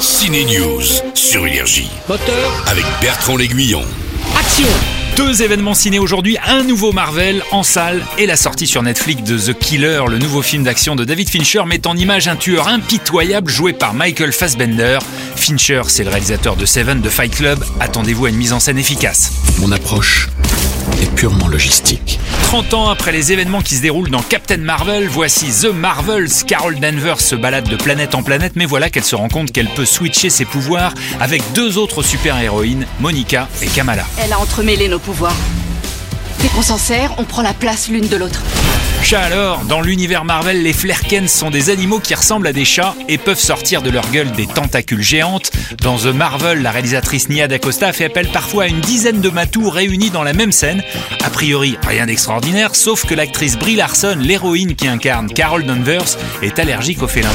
Ciné News sur Énergie Moteur, avec Bertrand L'Aiguillon. action Deux événements ciné aujourd'hui, un nouveau Marvel en salle et la sortie sur Netflix de The Killer, le nouveau film d'action de David Fincher met en image un tueur impitoyable joué par Michael Fassbender. Fincher, c'est le réalisateur de Seven, de Fight Club. Attendez-vous à une mise en scène efficace. Mon approche est purement logistique. 30 ans après les événements qui se déroulent dans Captain Marvel, voici The Marvels. Carol Danvers se balade de planète en planète, mais voilà qu'elle se rend compte qu'elle peut switcher ses pouvoirs avec deux autres super-héroïnes, Monica et Kamala. Elle a entremêlé nos pouvoirs. Dès qu'on s'en sert, on prend la place l'une de l'autre. Chat alors, dans l'univers Marvel, les Flerkens sont des animaux qui ressemblent à des chats et peuvent sortir de leur gueule des tentacules géantes. Dans The Marvel, la réalisatrice Nia DaCosta fait appel parfois à une dizaine de matous réunis dans la même scène. A priori, rien d'extraordinaire, sauf que l'actrice Brie Larson, l'héroïne qui incarne Carol Danvers, est allergique aux félins.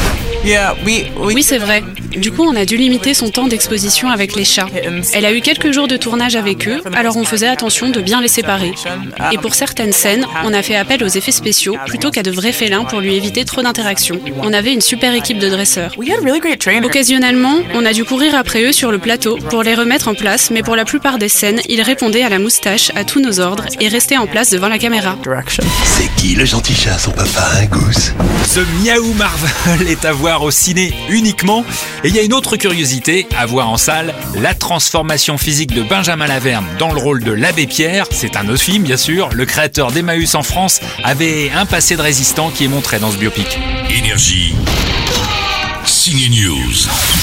Oui, c'est vrai. Du coup, on a dû limiter son temps d'exposition avec les chats. Elle a eu quelques jours de tournage avec eux, alors on faisait attention de bien les séparer. Et pour certaines scènes, on a fait appel aux effets spéciaux plutôt qu'à de vrais félins pour lui éviter trop d'interactions. On avait une super équipe de dresseurs. Occasionnellement, on a dû courir après eux sur le plateau pour les remettre en place, mais pour la plupart des scènes, ils répondaient à la moustache à tous nos ordres et restaient en place devant la caméra. C'est qui le gentil chat, son papa, un goose? Ce Miaou Marvel est à voir au ciné uniquement. Et il y a une autre curiosité à voir en salle, la transformation physique de Benjamin Laverne dans le rôle de l'abbé Pierre. C'est un autre film, bien sûr. Le créateur d'Emmaüs en France avait un passé de résistant qui est montré dans ce biopic. Énergie. Ciné News.